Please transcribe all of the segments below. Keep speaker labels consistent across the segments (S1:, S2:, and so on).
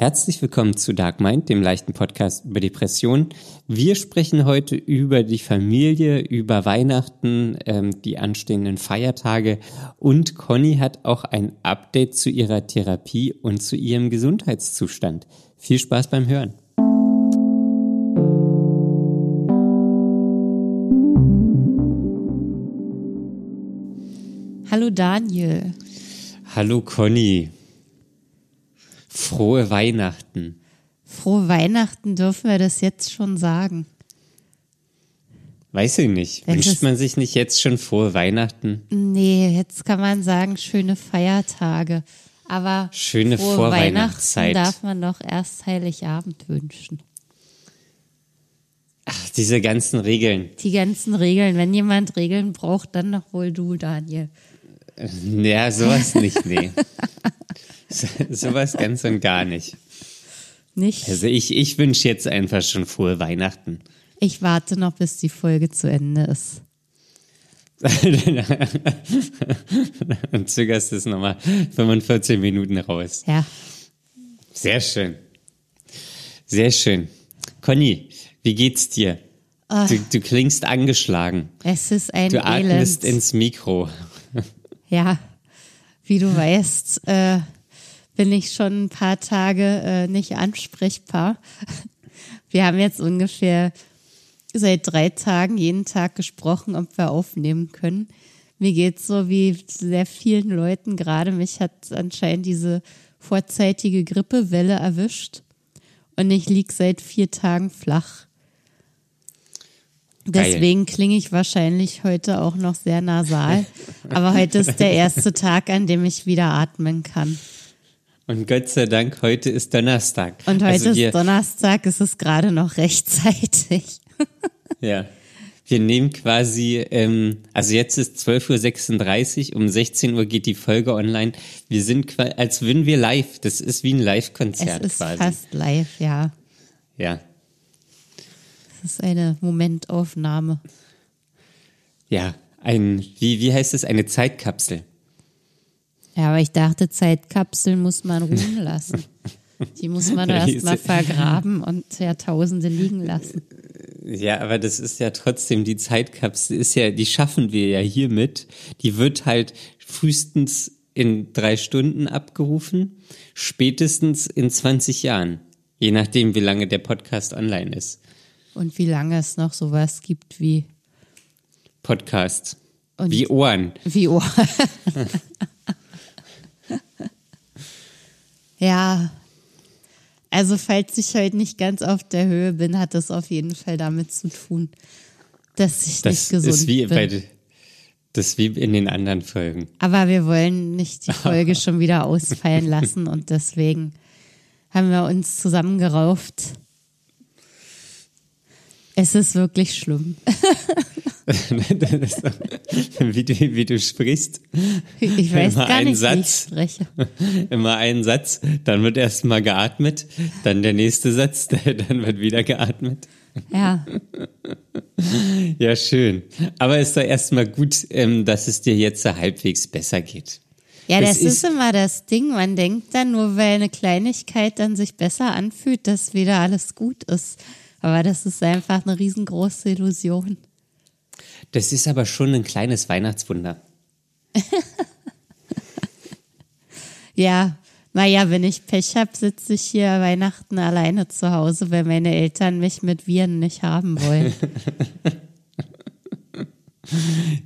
S1: Herzlich willkommen zu Dark Mind, dem leichten Podcast über Depressionen. Wir sprechen heute über die Familie, über Weihnachten, ähm, die anstehenden Feiertage und Conny hat auch ein Update zu ihrer Therapie und zu ihrem Gesundheitszustand. Viel Spaß beim Hören.
S2: Hallo Daniel.
S1: Hallo Conny. Frohe Weihnachten.
S2: Frohe Weihnachten dürfen wir das jetzt schon sagen.
S1: Weiß ich nicht.
S2: Wenn
S1: Wünscht man sich nicht jetzt schon frohe Weihnachten?
S2: Nee, jetzt kann man sagen, schöne Feiertage. Aber
S1: Schöne
S2: frohe
S1: Vorweihnachtszeit.
S2: Weihnachten darf man doch erst Heiligabend wünschen.
S1: Ach, diese ganzen Regeln.
S2: Die ganzen Regeln, wenn jemand Regeln braucht, dann doch wohl du, Daniel.
S1: Ja, sowas nicht, nee. so, sowas ganz und gar nicht.
S2: Nicht?
S1: Also ich, ich wünsche jetzt einfach schon frohe Weihnachten.
S2: Ich warte noch, bis die Folge zu Ende ist.
S1: und zögerst es nochmal 45 Minuten raus.
S2: Ja.
S1: Sehr schön. Sehr schön. Conny, wie geht's dir? Du, du klingst angeschlagen.
S2: Es ist ein
S1: Du atmest
S2: Elend.
S1: ins Mikro.
S2: Ja, wie du weißt, äh, bin ich schon ein paar Tage äh, nicht ansprechbar. Wir haben jetzt ungefähr seit drei Tagen jeden Tag gesprochen, ob wir aufnehmen können. Mir geht's so wie sehr vielen Leuten gerade. Mich hat anscheinend diese vorzeitige Grippewelle erwischt und ich lieg seit vier Tagen flach. Deswegen klinge ich wahrscheinlich heute auch noch sehr nasal. Aber heute ist der erste Tag, an dem ich wieder atmen kann.
S1: Und Gott sei Dank, heute ist Donnerstag.
S2: Und heute
S1: also wir,
S2: ist Donnerstag, es ist gerade noch rechtzeitig.
S1: Ja. Wir nehmen quasi, ähm, also jetzt ist 12.36 Uhr, um 16 Uhr geht die Folge online. Wir sind quasi, als würden wir live. Das ist wie ein
S2: Es
S1: Live-Konzert
S2: ist
S1: quasi.
S2: fast live, ja.
S1: Ja.
S2: Es ist eine Momentaufnahme.
S1: Ja. Ein, wie, wie heißt es? Eine Zeitkapsel.
S2: Ja, aber ich dachte, Zeitkapseln muss man ruhen lassen. Die muss man erst mal vergraben und Jahrtausende liegen lassen.
S1: Ja, aber das ist ja trotzdem, die Zeitkapsel ist ja, die schaffen wir ja hiermit. Die wird halt frühestens in drei Stunden abgerufen, spätestens in 20 Jahren. Je nachdem, wie lange der Podcast online ist.
S2: Und wie lange es noch sowas gibt wie,
S1: Podcast.
S2: Und-
S1: wie Ohren.
S2: wie Ohr. ja. Also, falls ich heute nicht ganz auf der Höhe bin, hat das auf jeden Fall damit zu tun, dass ich
S1: Das
S2: nicht gesund
S1: ist wie
S2: bin.
S1: bei, das ist wie in den anderen Folgen.
S2: Aber wir wollen nicht die Folge schon wieder ausfallen lassen und deswegen haben wir uns zusammengerauft. Es ist wirklich schlimm.
S1: wie, du, wie du sprichst.
S2: Ich weiß
S1: Immer
S2: gar
S1: ein
S2: nicht,
S1: Satz.
S2: wie ich spreche.
S1: Immer einen Satz, dann wird erstmal geatmet, dann der nächste Satz, dann wird wieder geatmet.
S2: Ja,
S1: Ja, schön. Aber ist doch erstmal gut, ähm, dass es dir jetzt halbwegs besser geht.
S2: ja
S1: Das
S2: das ist,
S1: ist-
S2: immer das Ding. Man denkt dann nur, weil eine Kleinigkeit dann sich besser anfühlt, dass wieder alles gut ist. Aber das ist einfach eine riesengroße Illusion.
S1: Das ist aber schon ein kleines Weihnachtswunder.
S2: Ja, naja, wenn ich Pech habe, sitze ich hier Weihnachten alleine zu Hause, weil meine Eltern mich mit Viren nicht haben wollen.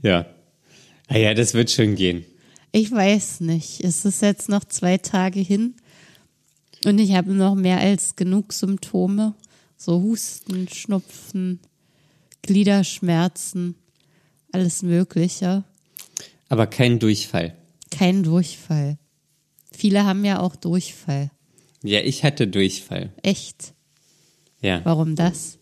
S1: Ja. Ah ja, das wird schon gehen.
S2: Ich weiß nicht. Es ist jetzt noch zwei Tage hin und ich habe noch mehr als genug Symptome. So Husten, Schnupfen, Gliederschmerzen, alles Mögliche.
S1: Aber kein Durchfall.
S2: Kein Durchfall. Viele haben ja auch Durchfall.
S1: Ja, ich hatte Durchfall.
S2: Echt?
S1: Ja.
S2: Warum das?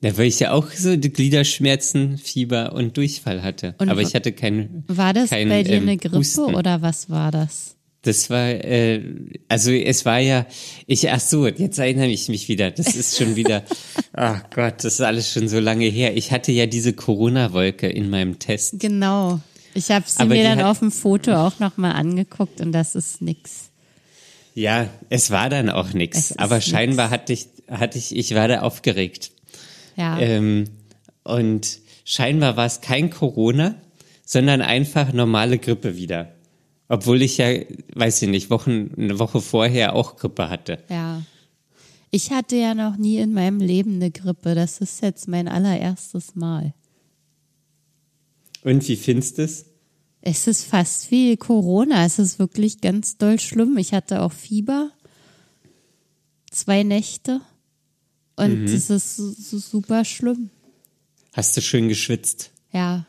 S1: Da weil ich ja auch so die Gliederschmerzen, Fieber und Durchfall hatte.
S2: Und
S1: Aber ich hatte kein.
S2: War das
S1: kein,
S2: bei dir
S1: ähm,
S2: eine Grippe
S1: Husten.
S2: oder was war das?
S1: Das war, äh, also es war ja, ich, ach so, jetzt erinnere ich mich wieder. Das ist schon wieder, ach Gott, das ist alles schon so lange her. Ich hatte ja diese Corona-Wolke in meinem Test.
S2: Genau. Ich habe sie
S1: Aber
S2: mir dann
S1: hat-
S2: auf dem Foto auch nochmal angeguckt und das ist nix.
S1: Ja, es war dann auch
S2: Es
S1: nichts.
S2: ist
S1: Aber scheinbar
S2: nix.
S1: hatte ich, hatte ich, ich war da aufgeregt.
S2: Ja.
S1: Ähm, und scheinbar war es kein Corona, sondern einfach normale Grippe wieder. Obwohl ich ja, weiß ich nicht, Wochen, eine Woche vorher auch Grippe hatte.
S2: Ja. Ich hatte ja noch nie in meinem Leben eine Grippe. Das ist jetzt mein allererstes Mal.
S1: Und wie findest du es?
S2: Es ist fast wie Corona. Es ist wirklich ganz doll schlimm. Ich hatte auch Fieber. Zwei Nächte. Und es ist su- su- super schlimm.
S1: Hast du schön geschwitzt?
S2: Ja.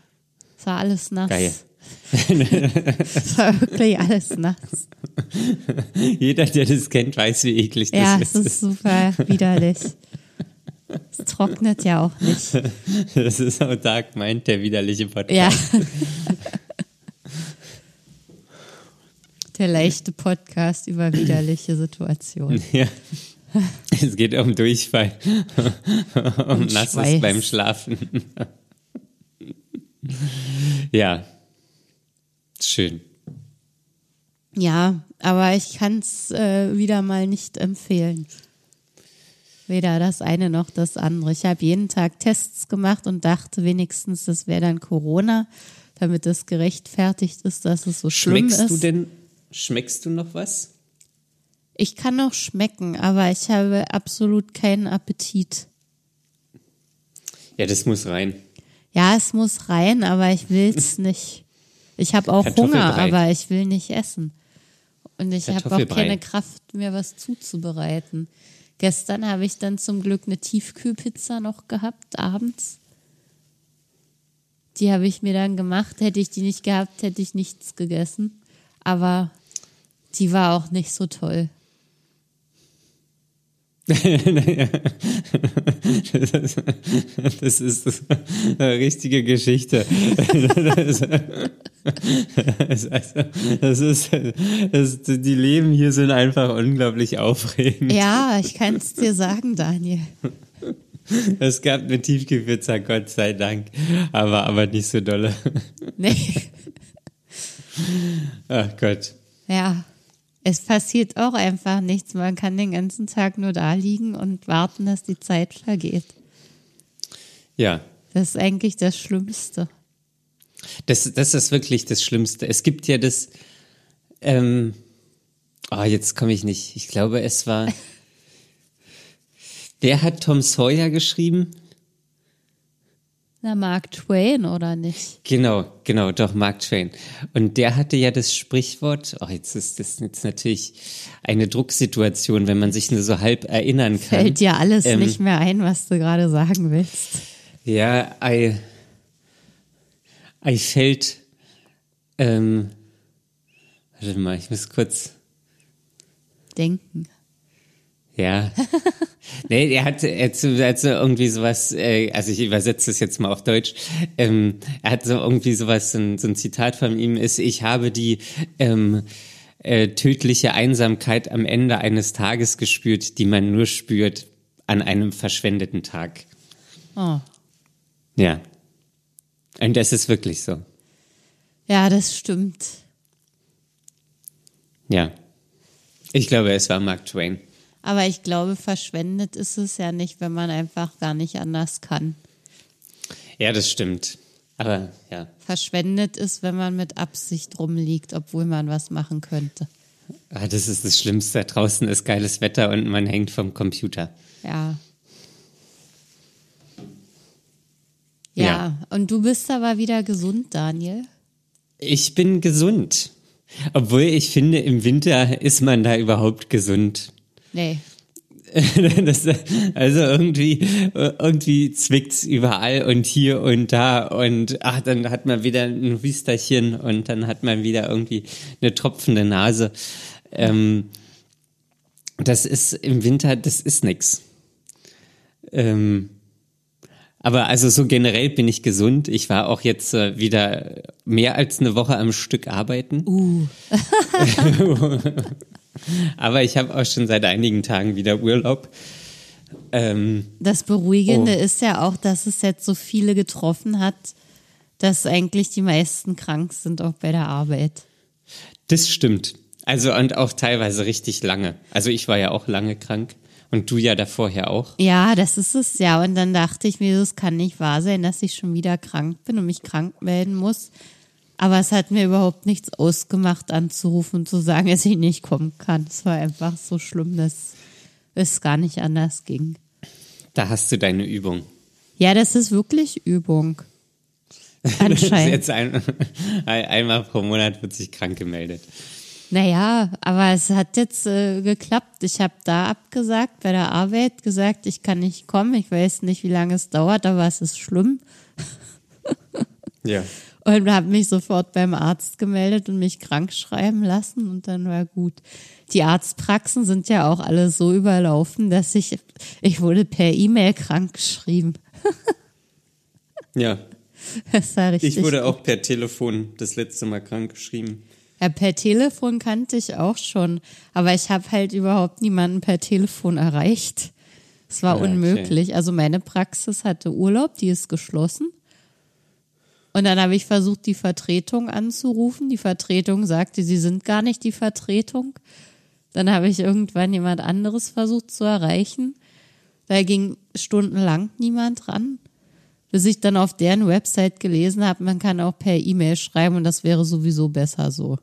S2: Es war alles nass.
S1: Geil.
S2: Es war wirklich alles nass.
S1: Jeder, der das kennt, weiß, wie eklig das
S2: Ja,
S1: ist.
S2: es ist super widerlich. Es trocknet ja auch nicht.
S1: Das ist auch Dark Mind, der widerliche Podcast.
S2: Ja. Der leichte Podcast über widerliche Situationen.
S1: Ja. Es geht um Durchfall, um
S2: Und
S1: Nasses
S2: Schweiß.
S1: beim Schlafen. ja. Schön.
S2: Ja, aber ich kann es äh, wieder mal nicht empfehlen. Weder das eine noch das andere. Ich habe jeden Tag Tests gemacht und dachte wenigstens, das wäre dann Corona, damit es gerechtfertigt ist, dass es so schlimm
S1: Schmeckst
S2: ist.
S1: du denn, schmeckst du noch was?
S2: Ich kann noch schmecken, aber ich habe absolut keinen Appetit.
S1: Ja, das muss rein.
S2: Ja, es muss rein, aber ich will's nicht. Ich habe auch Hunger, aber ich will nicht essen. Und ich habe auch keine Kraft, mir was zuzubereiten. Gestern habe ich dann zum Glück eine Tiefkühlpizza noch gehabt, abends. Die habe ich mir dann gemacht. Hätte ich die nicht gehabt, hätte ich nichts gegessen. Aber die war auch nicht so toll.
S1: Das ist, ist eine richtige Geschichte. Das, das, also, das ist, das, die Leben hier sind einfach unglaublich aufregend.
S2: Ja, ich kann es dir sagen, Daniel.
S1: Es gab eine Tiefkühlpizza, Gott sei Dank, aber, aber nicht so dolle.
S2: Nee.
S1: Ach Gott.
S2: Ja, es passiert auch einfach nichts. Man kann den ganzen Tag nur da liegen und warten, dass die Zeit vergeht.
S1: Ja,
S2: Das ist eigentlich das Schlimmste.
S1: das, das ist wirklich das Schlimmste. Es gibt ja das, ähm, oh, jetzt komme ich nicht. Ich glaube, es war, wer hat Tom Sawyer geschrieben?
S2: Na, Mark Twain oder nicht?
S1: Genau, genau, doch, Mark Twain. Und der hatte ja das Sprichwort, oh, jetzt ist das jetzt natürlich eine Drucksituation, wenn man sich nur so halb erinnern kann.
S2: Fällt dir alles
S1: Ähm,
S2: nicht mehr ein, was du gerade sagen willst.
S1: Ja, I, I felt, ähm, warte mal, ich muss kurz,
S2: Denken.
S1: Ja. nee, er hat, er hat, so, er hat so irgendwie sowas, äh, also ich übersetze das jetzt mal auf Deutsch, ähm, er hat so irgendwie sowas, so ein, so ein Zitat von ihm ist, ich habe die, ähm, äh, tödliche Einsamkeit am Ende eines Tages gespürt, die man nur spürt an einem verschwendeten Tag.
S2: Oh.
S1: Ja. Und das ist wirklich so.
S2: Ja, das stimmt.
S1: Ja. Ich glaube, es war Mark Twain.
S2: Aber ich glaube, verschwendet ist es ja nicht, wenn man einfach gar nicht anders kann.
S1: Ja, das stimmt. Aber ja.
S2: Verschwendet ist, wenn man mit Absicht rumliegt, obwohl man was machen könnte.
S1: Ah, das ist das Schlimmste. Draußen ist geiles Wetter und man hängt vom Computer.
S2: Ja. Ja,
S1: Ja.
S2: und du bist aber wieder gesund, Daniel.
S1: Ich bin gesund. Obwohl ich finde, im Winter ist man da überhaupt gesund.
S2: Nee.
S1: Das, also irgendwie, irgendwie zwickt's überall und hier und da und ach, dann hat man wieder ein Hüsterchen und dann hat man wieder irgendwie eine tropfende Nase. Ähm, das ist im Winter, das ist nix. Ähm, aber also so generell bin ich gesund. Ich war auch jetzt äh, wieder mehr als eine Woche am Stück arbeiten.
S2: Uh.
S1: Aber ich habe auch schon seit einigen Tagen wieder Urlaub. Ähm,
S2: Das Beruhigende
S1: Oh.
S2: ist ja auch, dass es jetzt so viele getroffen hat, dass eigentlich die meisten krank sind, auch bei der Arbeit.
S1: das stimmt. Also und auch teilweise richtig lange. Also ich war ja auch lange krank und du ja davor ja auch.
S2: Ja, das ist es ja. Und dann dachte ich mir, es kann nicht wahr sein, dass ich schon wieder krank bin und mich krank melden muss. Aber es hat mir überhaupt nichts ausgemacht, anzurufen und zu sagen, dass ich nicht kommen kann. Es war einfach so schlimm, dass es gar nicht anders ging.
S1: Da hast du deine Übung.
S2: Ja, das ist wirklich Übung. Anscheinend.
S1: Jetzt ein, einmal pro Monat wird sich krank gemeldet.
S2: Naja, aber es hat jetzt äh, geklappt. Ich habe da abgesagt, bei der Arbeit gesagt, ich kann nicht kommen. Ich weiß nicht, wie lange es dauert, aber es ist schlimm.
S1: Ja.
S2: Und habe mich sofort beim Arzt gemeldet und mich krank schreiben lassen und dann war gut. Die Arztpraxen sind ja auch alle so überlaufen, dass ich, ich wurde per E-Mail krank geschrieben.
S1: Ja.
S2: Das war richtig.
S1: Ich wurde auch per Telefon das letzte Mal krank geschrieben.
S2: Ja, per Telefon kannte ich auch schon, aber ich habe halt überhaupt niemanden per Telefon erreicht. Es war
S1: Ja, okay.
S2: unmöglich. Also meine Praxis hatte Urlaub, die ist geschlossen. Und dann habe ich versucht, die Vertretung anzurufen. Die Vertretung sagte, sie sind gar nicht die Vertretung. Dann habe ich irgendwann jemand anderes versucht zu erreichen. Da ging stundenlang niemand ran. Bis ich dann auf deren Website gelesen habe, man kann auch per E-Mail schreiben und das wäre sowieso besser so.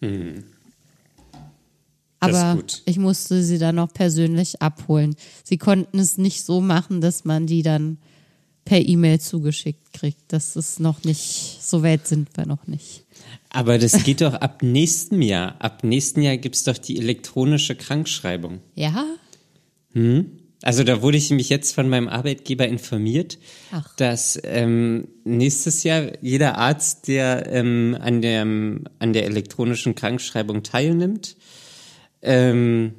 S1: Hm.
S2: Aber ich musste sie dann noch persönlich abholen. Sie konnten es nicht so machen, dass man die dann per E-Mail zugeschickt kriegt. Das ist noch nicht, so weit sind wir noch nicht.
S1: Aber das geht doch ab nächstem Jahr. Ab nächsten Jahr gibt's doch die elektronische Krankschreibung.
S2: Ja?
S1: Also da wurde ich mich jetzt von meinem Arbeitgeber informiert,
S2: Ach.
S1: dass ähm, nächstes Jahr jeder Arzt, der ähm, an, der, an der elektronischen Krankschreibung teilnimmt, ähm,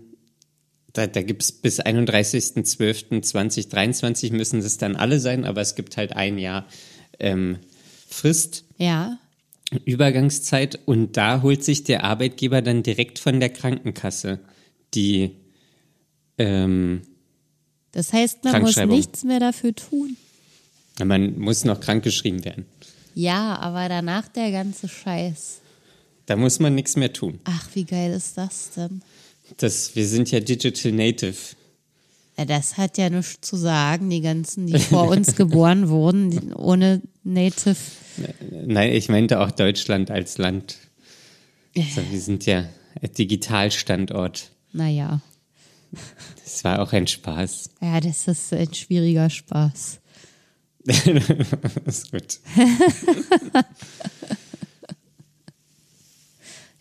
S1: da, da gibt's bis 31.12.2023 müssen es dann alle sein, aber es gibt halt ein Jahr ähm, Frist.
S2: Ja.
S1: Übergangszeit und da holt sich der Arbeitgeber dann direkt von der Krankenkasse die ähm,
S2: Das heißt, man muss nichts mehr dafür tun.
S1: man muss noch krankgeschrieben werden.
S2: Ja, aber danach der ganze Scheiß.
S1: Da muss man nichts mehr tun.
S2: Ach, wie geil ist das denn?
S1: Das, wir sind ja Digital Native.
S2: Ja, das hat ja nichts zu sagen, die ganzen, die vor uns geboren wurden, ohne Native.
S1: Nein, ich meinte auch Deutschland als Land. Also wir sind ja ein Digitalstandort.
S2: Naja,
S1: Das war auch ein Spaß.
S2: ja, das ist ein schwieriger Spaß.
S1: ist gut.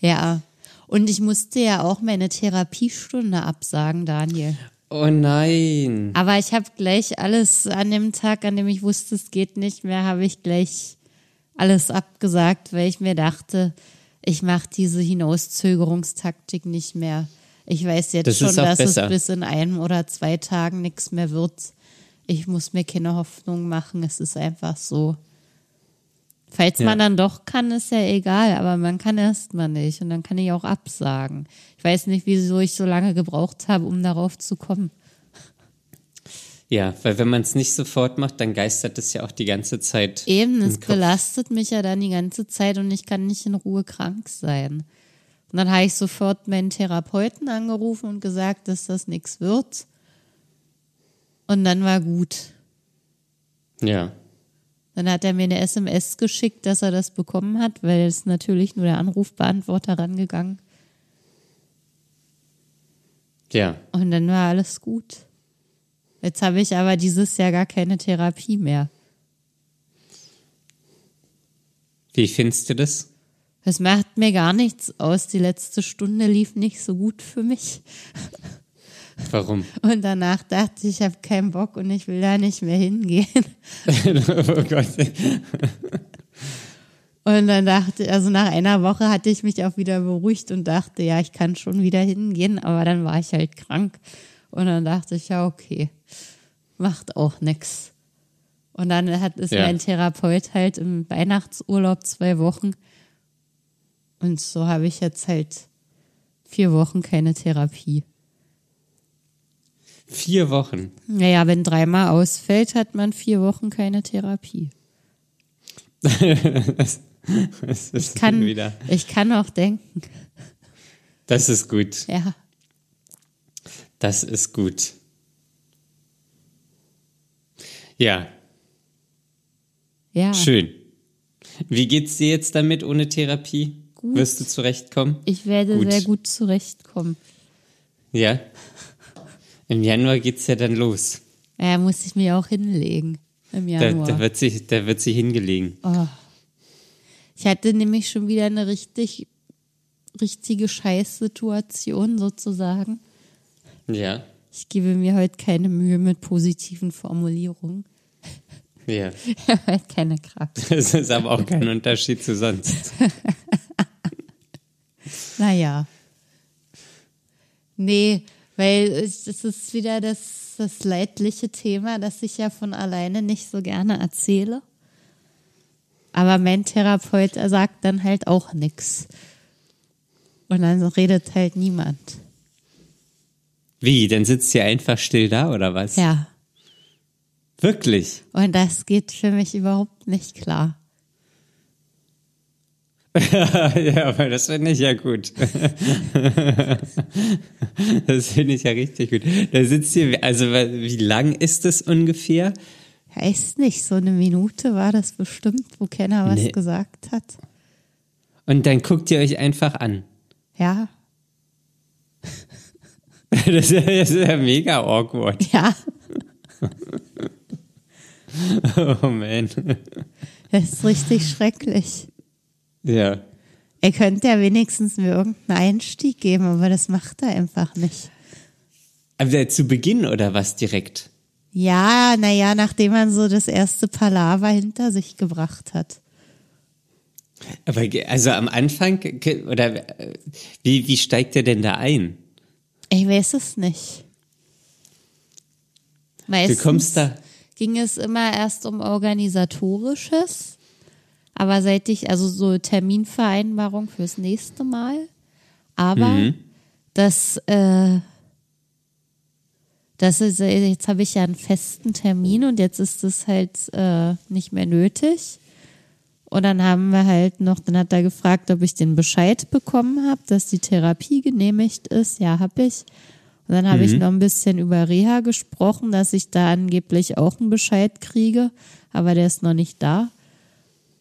S2: Ja. Und ich musste ja auch meine Therapiestunde absagen, Daniel.
S1: Oh nein.
S2: Aber ich habe gleich alles an dem Tag, an dem ich wusste, es geht nicht mehr, habe ich gleich alles abgesagt, weil ich mir dachte, ich mache diese Hinauszögerungstaktik nicht mehr. Ich weiß jetzt
S1: Das
S2: schon, dass
S1: besser.
S2: es bis in einem oder zwei Tagen nichts mehr wird. Ich muss mir keine Hoffnung machen. Es ist einfach so. Falls
S1: Ja.
S2: man dann doch kann, ist ja egal, aber man kann erst mal nicht und dann kann ich auch absagen. Ich weiß nicht, wieso ich so lange gebraucht habe, um darauf zu kommen.
S1: Ja, weil wenn man es nicht sofort macht, dann geistert es ja auch die ganze Zeit.
S2: Eben, es
S1: Kopf.
S2: belastet mich ja dann die ganze Zeit und ich kann nicht in Ruhe krank sein. Und dann habe ich sofort meinen Therapeuten angerufen und gesagt, dass das nichts wird. Und dann war gut.
S1: Ja.
S2: Dann hat er mir eine SMS geschickt, dass er das bekommen hat, weil es natürlich nur der Anrufbeantworter rangegangen.
S1: Ja.
S2: Und dann war alles gut. Jetzt habe ich aber dieses Jahr gar keine Therapie mehr.
S1: Wie findest du das?
S2: Es macht mir gar nichts aus. Die letzte Stunde lief nicht so gut für mich.
S1: Warum?
S2: Und danach dachte ich, ich habe keinen Bock und ich will da nicht mehr hingehen.
S1: oh Gott.
S2: Und dann dachte, also nach einer Woche hatte ich mich auch wieder beruhigt und dachte, ja, ich kann schon wieder hingehen, aber dann war ich halt krank. Und dann dachte ich, ja, okay, macht auch nix. Und dann hat ist
S1: Ja.
S2: mein Therapeut halt im Weihnachtsurlaub zwei Wochen. Und so habe ich jetzt halt vier Wochen keine Therapie.
S1: Vier Wochen.
S2: Naja, wenn dreimal ausfällt, hat man vier Wochen keine Therapie.
S1: Das ist
S2: Ich kann,
S1: wieder.
S2: ich kann auch denken.
S1: Das ist gut.
S2: Ja.
S1: Das ist gut. Ja,
S2: Ja.
S1: schön. Wie geht's dir jetzt damit ohne Therapie?
S2: Gut.
S1: Wirst du zurechtkommen?
S2: Ich werde
S1: Gut.
S2: sehr gut zurechtkommen.
S1: Ja. Im Januar geht's ja dann los.
S2: Ja, muss ich mir auch hinlegen im
S1: Da,
S2: Januar.
S1: da, wird sie, da wird sie hingelegen.
S2: Oh. Ich hatte nämlich schon wieder eine richtig, richtige Scheißsituation sozusagen.
S1: Ja.
S2: Ich gebe mir heute keine Mühe mit positiven Formulierungen.
S1: Ja.
S2: Ich habe halt keine Kraft.
S1: Das ist aber auch kein Unterschied zu sonst.
S2: Naja. Nee, weil es ist wieder das, das leidliche Thema, das ich ja von alleine nicht so gerne erzähle. Aber mein Therapeut er sagt dann halt auch nix. Und dann redet halt niemand.
S1: Wie? Dann sitzt sie einfach still da oder was?
S2: Ja.
S1: Wirklich?
S2: Und das geht für mich überhaupt nicht klar.
S1: ja, aber das finde ich ja gut. das finde ich ja richtig gut. Da sitzt hier, also wie lang ist es ungefähr?
S2: Weiß nicht, so eine Minute war das bestimmt, wo keiner was
S1: Nee.
S2: gesagt hat.
S1: Und dann guckt ihr euch einfach an.
S2: Ja,
S1: Das ist ja, das ist ja mega awkward.
S2: ja,
S1: Oh man.
S2: das ist richtig schrecklich.
S1: Ja.
S2: Er könnte ja wenigstens mir irgendeinen Einstieg geben, aber das macht er einfach nicht.
S1: Aber zu Beginn oder was direkt?
S2: Ja, naja, nachdem man so das erste Palaver hinter sich gebracht hat.
S1: Aber also am Anfang oder äh, wie, wie steigt er denn da ein?
S2: Ich weiß es nicht. Meistens
S1: Du kommst da.
S2: ging es immer erst um Organisatorisches. Aber seit ich, also so Terminvereinbarung fürs nächste Mal. Aber das, äh, das ist, jetzt habe ich ja einen festen Termin und jetzt ist es halt äh, nicht mehr nötig. Und dann haben wir halt noch, dann hat er gefragt, ob ich den Bescheid bekommen habe, dass die Therapie genehmigt ist. Ja, habe ich. Und dann habe ich noch ein bisschen über Reha gesprochen, dass ich da angeblich auch einen Bescheid kriege, aber der ist noch nicht da.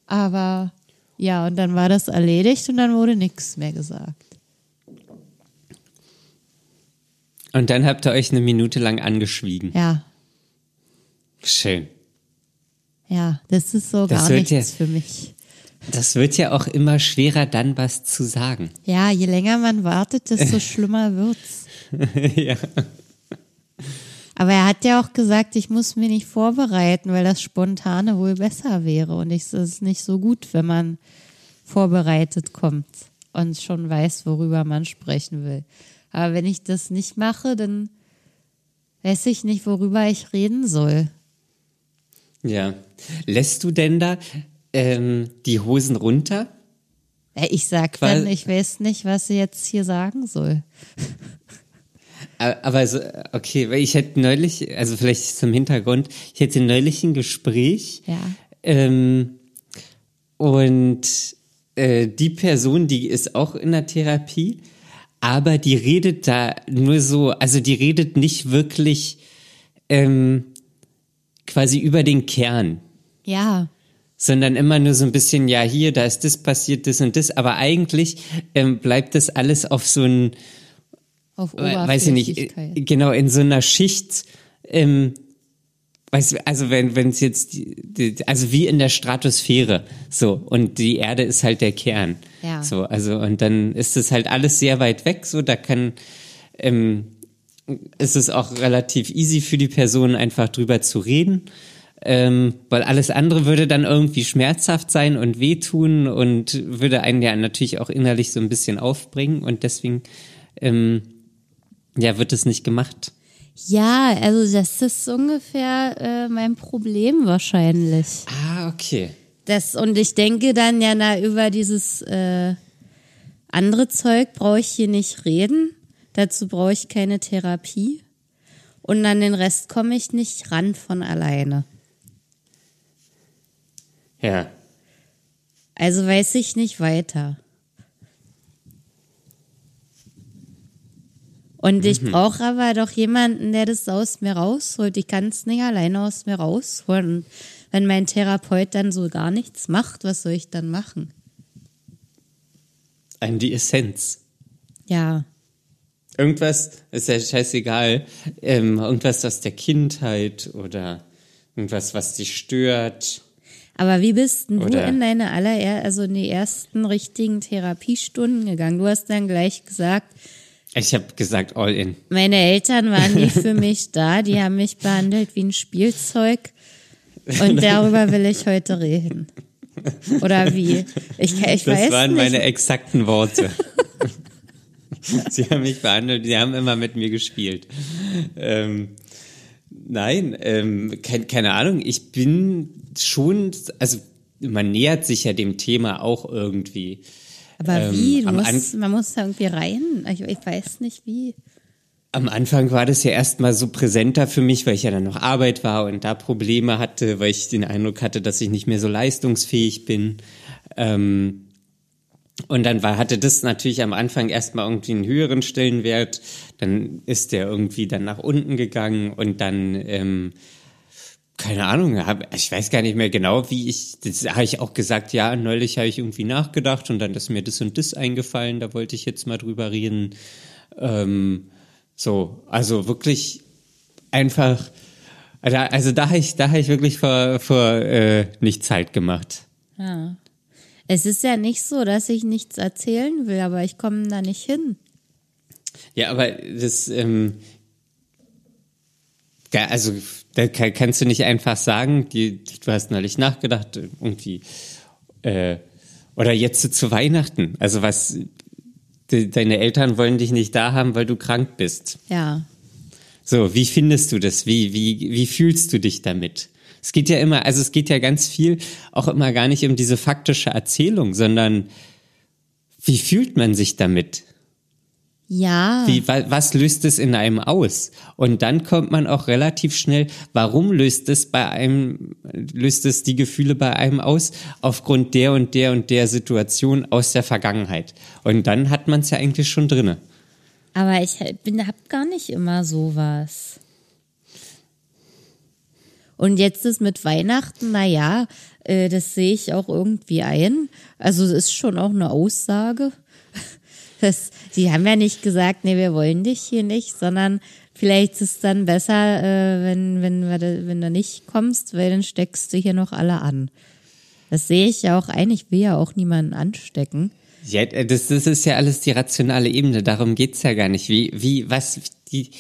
S2: Aber ja, und dann war das erledigt und dann wurde nichts mehr gesagt.
S1: Und dann habt ihr euch eine Minute lang angeschwiegen.
S2: Ja,
S1: Schön.
S2: ja, das ist so
S1: Das
S2: gar nichts
S1: ja-
S2: für mich.
S1: Das wird ja auch immer schwerer, dann was zu sagen.
S2: Ja, je länger man wartet, desto schlimmer wird's.
S1: ja.
S2: Aber er hat ja auch gesagt, ich muss mich nicht vorbereiten, weil das Spontane wohl besser wäre. Und ich, es ist nicht so gut, wenn man vorbereitet kommt und schon weiß, worüber man sprechen will. Aber wenn ich das nicht mache, dann weiß ich nicht, worüber ich reden soll.
S1: Ja. Lässt du denn da ähm, die Hosen runter?
S2: Ich sag
S1: Weil-
S2: dann, ich weiß nicht, was sie jetzt hier sagen soll.
S1: Aber so, okay, weil ich hätte neulich, also vielleicht zum Hintergrund, ich hätte neulich ein Gespräch
S2: Ja.
S1: ähm, und äh, die Person, die ist auch in der Therapie, aber die redet da nur so, also die redet nicht wirklich ähm, quasi über den Kern.
S2: Ja,
S1: sondern immer nur so ein bisschen, ja, hier, da ist das passiert, das und das, aber eigentlich ähm, bleibt das alles auf so ein,
S2: auf
S1: weiß ich nicht, äh, genau, in so einer Schicht, ähm, weiß, also wenn wenn es jetzt, die, die, also wie in der Stratosphäre, so, und die Erde ist halt der Kern,
S2: Ja.
S1: so, also, und dann ist es halt alles sehr weit weg, so, da kann, ähm, ist es auch relativ easy für die Person, einfach drüber zu reden. Ähm, weil alles andere würde dann irgendwie schmerzhaft sein und wehtun und würde einen ja natürlich auch innerlich so ein bisschen aufbringen und deswegen ähm, ja, wird es nicht gemacht.
S2: Ja, also das ist ungefähr äh, mein Problem wahrscheinlich.
S1: Ah, okay.
S2: Das, und ich denke dann ja, na, über dieses äh, andere Zeug brauche ich hier nicht reden. Dazu brauche ich keine Therapie. Und an den Rest komme ich nicht ran von alleine.
S1: Ja.
S2: Also weiß ich nicht weiter. Und ich
S1: Mhm.
S2: brauche aber doch jemanden, der das aus mir rausholt. Ich kann es nicht alleine aus mir rausholen. Und wenn mein Therapeut dann so gar nichts macht, was soll ich dann machen?
S1: An die Essenz.
S2: Ja.
S1: Irgendwas, ist ja scheißegal, ähm, irgendwas aus der Kindheit oder irgendwas, was dich stört.
S2: Aber wie bist denn du in deine aller, also in die ersten richtigen Therapiestunden gegangen? Du hast dann gleich gesagt,
S1: Ich habe gesagt, all in.
S2: meine Eltern waren nie für mich da, die haben mich behandelt wie ein Spielzeug. Und darüber will ich heute reden. Oder wie? Ich, ich
S1: Das
S2: weiß
S1: waren
S2: nicht.
S1: meine exakten Worte. Sie haben mich behandelt, sie haben immer mit mir gespielt. Ähm, nein, ähm, kein, keine Ahnung. Ich bin schon, also man nähert sich ja dem Thema auch irgendwie.
S2: Aber
S1: ähm,
S2: wie?
S1: Am
S2: musst, man muss da irgendwie rein. Ich, ich weiß nicht wie.
S1: Am Anfang war das ja erstmal so präsenter für mich, weil ich ja dann noch Arbeit war und da Probleme hatte, weil ich den Eindruck hatte, dass ich nicht mehr so leistungsfähig bin. Ähm, und dann war, hatte das natürlich am Anfang erstmal irgendwie einen höheren Stellenwert. Dann ist der irgendwie dann nach unten gegangen und dann, ähm, keine Ahnung, hab, ich weiß gar nicht mehr genau, wie ich, das habe ich auch gesagt, ja, neulich habe ich irgendwie nachgedacht und dann ist mir das und das eingefallen, da wollte ich jetzt mal drüber reden. Ähm, so, also wirklich einfach, also, also da habe ich, da habe ich wirklich vor, vor äh, nicht Zeit gemacht.
S2: Ja. Es ist ja nicht so, dass ich nichts erzählen will, aber ich komme da nicht hin.
S1: Ja, aber das, ähm, also da kann, kannst du nicht einfach sagen, die, du hast neulich nachgedacht, irgendwie, äh, oder jetzt zu Weihnachten. Also was, de, deine Eltern wollen dich nicht da haben, weil du krank bist.
S2: Ja.
S1: So, wie findest du das? Wie, wie, wie fühlst du dich damit? Es geht ja immer, also es geht ja ganz viel auch immer gar nicht um diese faktische Erzählung, sondern wie fühlt man sich damit?
S2: Ja.
S1: Wie, wa, was löst es in einem aus? Und dann kommt man auch relativ schnell, warum löst es bei einem, löst es die Gefühle bei einem aus? Aufgrund der und der und der Situation aus der Vergangenheit. Und dann hat man es ja eigentlich schon drinne.
S2: Aber ich bin, hab gar nicht immer sowas. Und jetzt ist mit Weihnachten, na ja, äh, das sehe ich auch irgendwie ein. Also es ist schon auch eine Aussage. Das, die haben ja nicht gesagt, nee, wir wollen dich hier nicht, sondern vielleicht ist es dann besser, äh, wenn, wenn, wir wenn du nicht kommst, weil dann steckst du hier noch alle an. Das sehe ich ja auch ein. Ich will ja auch niemanden anstecken.
S1: Ja, das, das ist ja alles die rationale Ebene, darum geht's ja gar nicht. Wie, wie, was, die,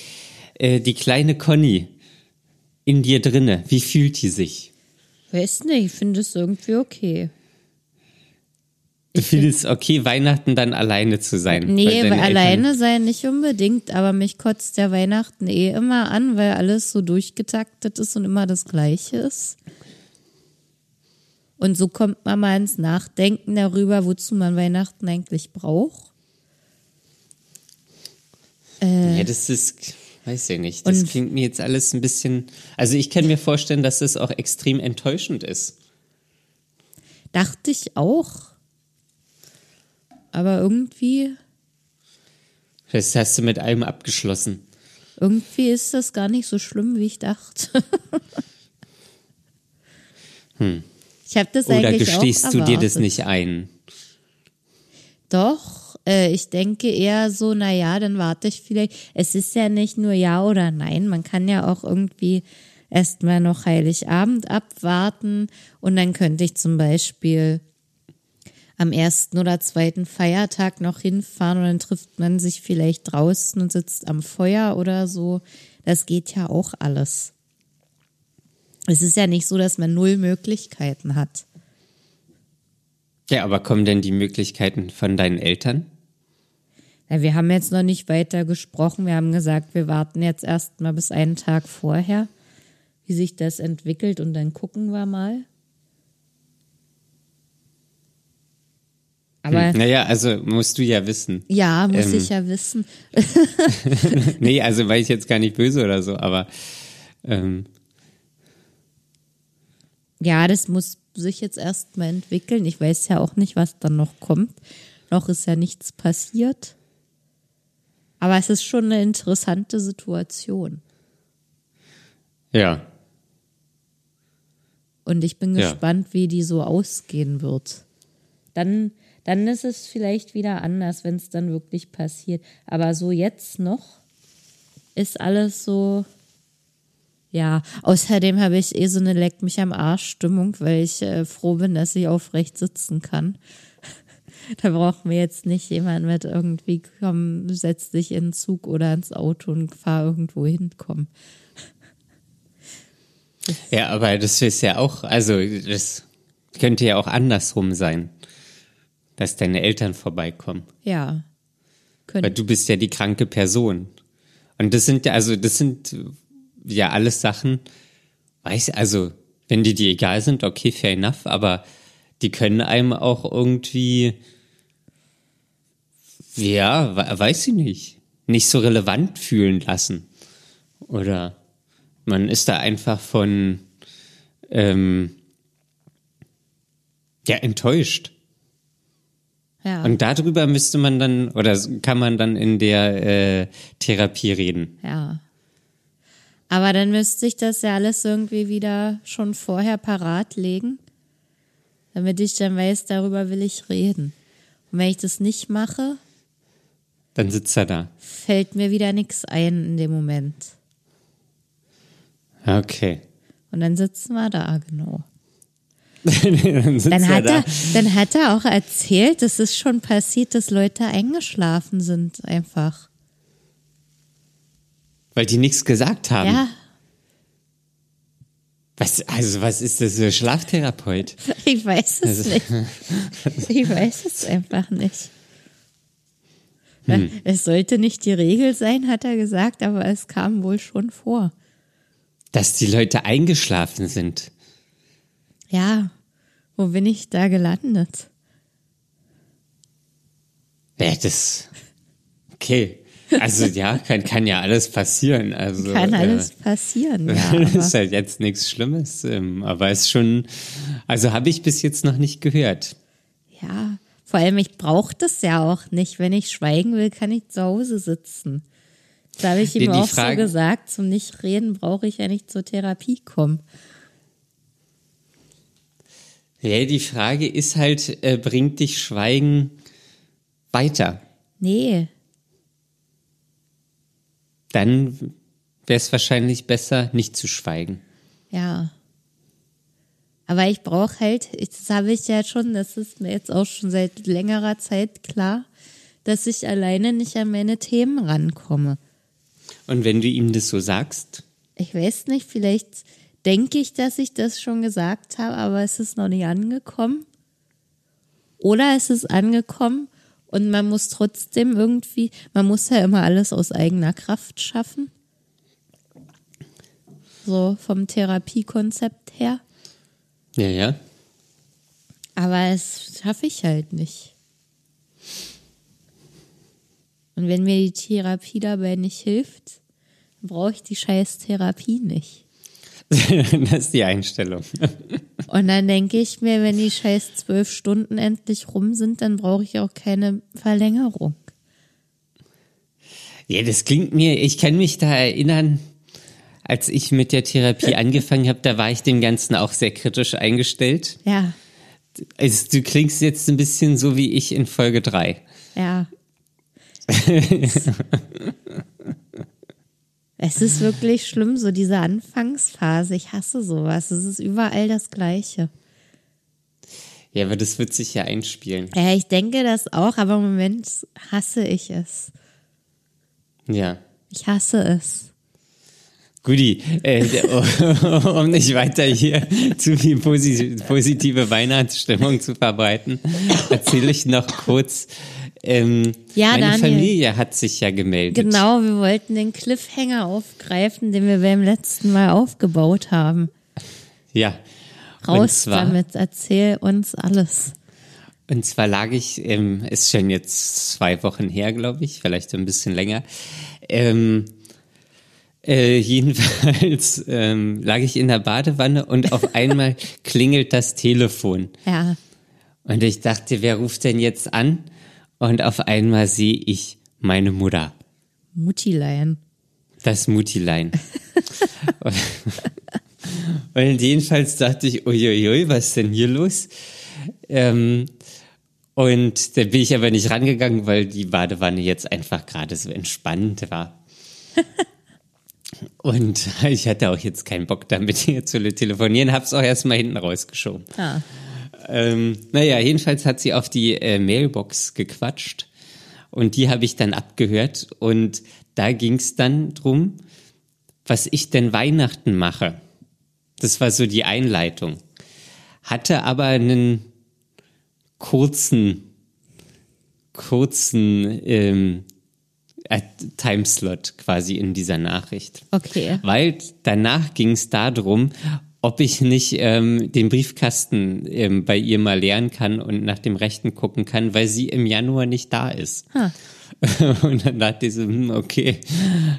S1: äh, die kleine Conny in dir drinne, wie fühlt die sich?
S2: Weiß nicht, ich finde es irgendwie okay.
S1: Du findest okay, Weihnachten dann alleine zu sein?
S2: Nee, alleine sein nicht unbedingt, aber mich kotzt der Weihnachten eh immer an, weil alles so durchgetaktet ist und immer das Gleiche ist. Und so kommt man mal ins Nachdenken darüber, wozu man Weihnachten eigentlich braucht.
S1: Ja, das ist, weiß ich nicht. Das klingt mir jetzt alles ein bisschen. Also ich kann mir vorstellen, dass das auch extrem enttäuschend ist.
S2: Dachte ich auch. Aber irgendwie,
S1: Das hast du mit allem abgeschlossen.
S2: irgendwie ist das gar nicht so schlimm, wie ich dachte. Ich habe das
S1: Oder
S2: eigentlich
S1: gestehst
S2: auch
S1: du dir das nicht ein?
S2: Doch, äh, ich denke eher so, na ja, dann warte ich vielleicht. Es ist ja nicht nur ja oder nein, man kann ja auch irgendwie erstmal noch Heiligabend abwarten und dann könnte ich zum Beispiel am ersten oder zweiten Feiertag noch hinfahren und dann trifft man sich vielleicht draußen und sitzt am Feuer oder so. Das geht ja auch alles. Es ist ja nicht so, dass man null Möglichkeiten hat.
S1: Ja, aber kommen denn die Möglichkeiten von deinen Eltern?
S2: Ja, wir haben jetzt noch nicht weiter gesprochen. Wir haben gesagt, wir warten jetzt erst mal bis einen Tag vorher, wie sich das entwickelt und dann gucken wir mal. Aber
S1: Hm. Naja, also musst du ja wissen.
S2: ja, muss
S1: Ähm.
S2: ich ja wissen.
S1: nee, also war ich jetzt gar nicht böse oder so, aber ähm,
S2: Ja, das muss sich jetzt erstmal entwickeln. Ich weiß ja auch nicht, was dann noch kommt. Noch ist ja nichts passiert. Aber es ist schon eine interessante Situation.
S1: Ja.
S2: Und ich bin
S1: Ja.
S2: gespannt, wie die so ausgehen wird. Dann, dann ist es vielleicht wieder anders, wenn es dann wirklich passiert. Aber so jetzt noch ist alles so. Ja, außerdem habe ich eh so eine Leck mich am Arsch Stimmung, weil ich äh, froh bin, dass ich aufrecht sitzen kann. Da braucht mir jetzt nicht jemand mit irgendwie, komm, setz dich in den Zug oder ins Auto und fahr irgendwo hinkommen.
S1: Ja, aber das ist ja auch, also das könnte ja auch andersrum sein, dass deine Eltern vorbeikommen.
S2: Ja.
S1: Weil
S2: Könnte.
S1: du bist ja die kranke Person. Und das sind ja, also das sind ja alles Sachen, weiß, also wenn die dir egal sind, okay, fair enough, aber die können einem auch irgendwie, ja, we- weiß ich nicht, nicht so relevant fühlen lassen. Oder man ist da einfach von, ähm, ja, enttäuscht.
S2: Ja.
S1: Und darüber müsste man dann, oder kann man dann in der äh, Therapie reden.
S2: Ja. Aber dann müsste ich das ja alles irgendwie wieder schon vorher parat legen, damit ich dann weiß, darüber will ich reden. Und wenn ich das nicht mache,
S1: Dann sitzt er da.
S2: fällt mir wieder nichts ein in dem Moment.
S1: Okay.
S2: Und dann sitzen wir da, genau.
S1: Dann
S2: Dann
S1: er
S2: hat,
S1: da.
S2: er, dann hat er auch erzählt, es ist schon passiert, dass Leute eingeschlafen sind, einfach.
S1: Weil die nichts gesagt haben.
S2: Ja,
S1: Was, also was ist das für Schlaftherapeut?
S2: ich weiß es
S1: Also-
S2: nicht. Ich weiß es einfach nicht.
S1: Hm.
S2: Es sollte nicht die Regel sein, hat er gesagt, aber es kam wohl schon vor.
S1: Dass die Leute eingeschlafen sind.
S2: Ja, wo bin ich da gelandet?
S1: Ja, das. Okay. Also ja, kann, kann ja alles passieren. Also,
S2: Kann alles
S1: Äh,
S2: passieren, ja.
S1: das ist halt jetzt nichts Schlimmes. ähm, Aber ist schon. Also habe ich bis jetzt noch nicht gehört.
S2: ja, vor allem, ich brauche das ja auch nicht. Wenn ich schweigen will, kann ich zu Hause sitzen. Das habe ich ihm
S1: Die- die
S2: auch
S1: Frage-
S2: so gesagt. Zum Nichtreden brauche ich ja nicht zur Therapie kommen.
S1: Ja, die Frage ist halt, äh, bringt dich Schweigen weiter?
S2: Nee,
S1: Dann wäre es wahrscheinlich besser, nicht zu schweigen.
S2: Ja. Aber ich brauche halt, ich- das habe ich ja schon, das ist mir jetzt auch schon seit längerer Zeit klar, dass ich alleine nicht an meine Themen rankomme.
S1: Und wenn du ihm das so sagst,
S2: Ich weiß nicht, vielleicht denke ich, dass ich das schon gesagt habe, aber es ist noch nicht angekommen. Oder es ist angekommen und man muss trotzdem irgendwie, man muss ja immer alles aus eigener Kraft schaffen. So vom Therapiekonzept her.
S1: ja, ja,
S2: Aber es schaffe ich halt nicht. Und wenn mir die Therapie dabei nicht hilft, brauche ich die scheiß Therapie nicht.
S1: das ist die Einstellung.
S2: Und dann denke ich mir, wenn die scheiß zwölf Stunden endlich rum sind, dann brauche ich auch keine Verlängerung.
S1: Ja, das klingt mir, ich kann mich da erinnern, als ich mit der Therapie angefangen habe, da war ich dem Ganzen auch sehr kritisch eingestellt.
S2: Ja,
S1: Also, du klingst jetzt ein bisschen so wie ich in Folge 3.
S2: ja. es ist wirklich schlimm, so diese Anfangsphase. Ich hasse sowas. Es ist überall das Gleiche.
S1: Ja, aber das wird sich ja einspielen.
S2: Ja, ich denke das auch, aber im Moment hasse ich es.
S1: Ja.
S2: Ich hasse es.
S1: Guti, äh, um nicht weiter hier zu viel posi positive Weihnachtsstimmung zu verbreiten, erzähle ich noch kurz. Ähm,
S2: Ja,
S1: meine
S2: Daniel.
S1: Familie hat sich ja gemeldet.
S2: Genau, wir wollten den Cliffhanger aufgreifen, den wir beim letzten Mal aufgebaut haben.
S1: Ja.
S2: Raus
S1: zwar,
S2: damit, erzähl uns alles.
S1: Und zwar lag ich, ähm, ist schon jetzt zwei Wochen her, glaube ich, vielleicht ein bisschen länger, ähm, Äh, jedenfalls ähm, lag ich in der Badewanne und auf einmal klingelt das Telefon.
S2: Ja.
S1: Und ich dachte, wer ruft denn jetzt an? Und auf einmal sehe ich meine Mutter,
S2: Muttilein.
S1: das Mutilein. und, jedenfalls dachte ich, uiuiui, was ist denn hier los? Ähm, und da bin ich aber nicht rangegangen, weil die Badewanne jetzt einfach gerade so entspannt war. Und ich hatte auch jetzt keinen Bock damit hier zu telefonieren, hab's auch erstmal hinten rausgeschoben.
S2: Ah.
S1: Ähm, naja, jedenfalls hat sie auf die äh, Mailbox gequatscht und die habe ich dann abgehört und da ging's dann drum, was ich denn Weihnachten mache. Das war so die Einleitung. Hatte aber einen kurzen, kurzen ähm, äh, Timeslot quasi in dieser Nachricht.
S2: Okay.
S1: Weil danach ging es darum, ob ich nicht ähm, den Briefkasten ähm, bei ihr mal leeren kann und nach dem Rechten gucken kann, weil sie im Januar nicht da ist.
S2: Ha.
S1: Und dann dachte ich so, hm, okay,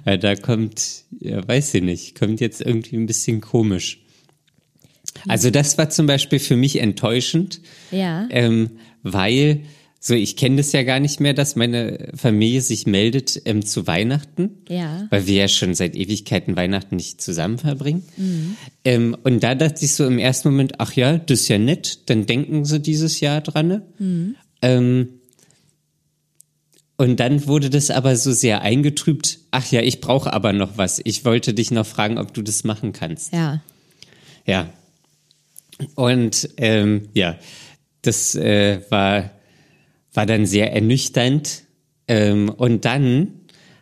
S1: ja, da kommt, ja, weiß ich nicht, kommt jetzt irgendwie ein bisschen komisch. Also das war zum Beispiel für mich enttäuschend,
S2: Ja.
S1: ähm, weil so ich kenne das ja gar nicht mehr, dass meine Familie sich meldet ähm, zu Weihnachten,
S2: Ja.
S1: weil wir ja schon seit Ewigkeiten Weihnachten nicht zusammen verbringen. Ähm, und da dachte ich so im ersten Moment, ach ja, das ist ja nett, dann denken sie dieses Jahr dran. ne? Ähm, und dann wurde das aber so sehr eingetrübt. Ach ja, ich brauche aber noch was. Ich wollte dich noch fragen, ob du das machen kannst.
S2: Ja.
S1: Ja. Und ähm, ja, das äh, war, war dann sehr ernüchternd. Ähm, und dann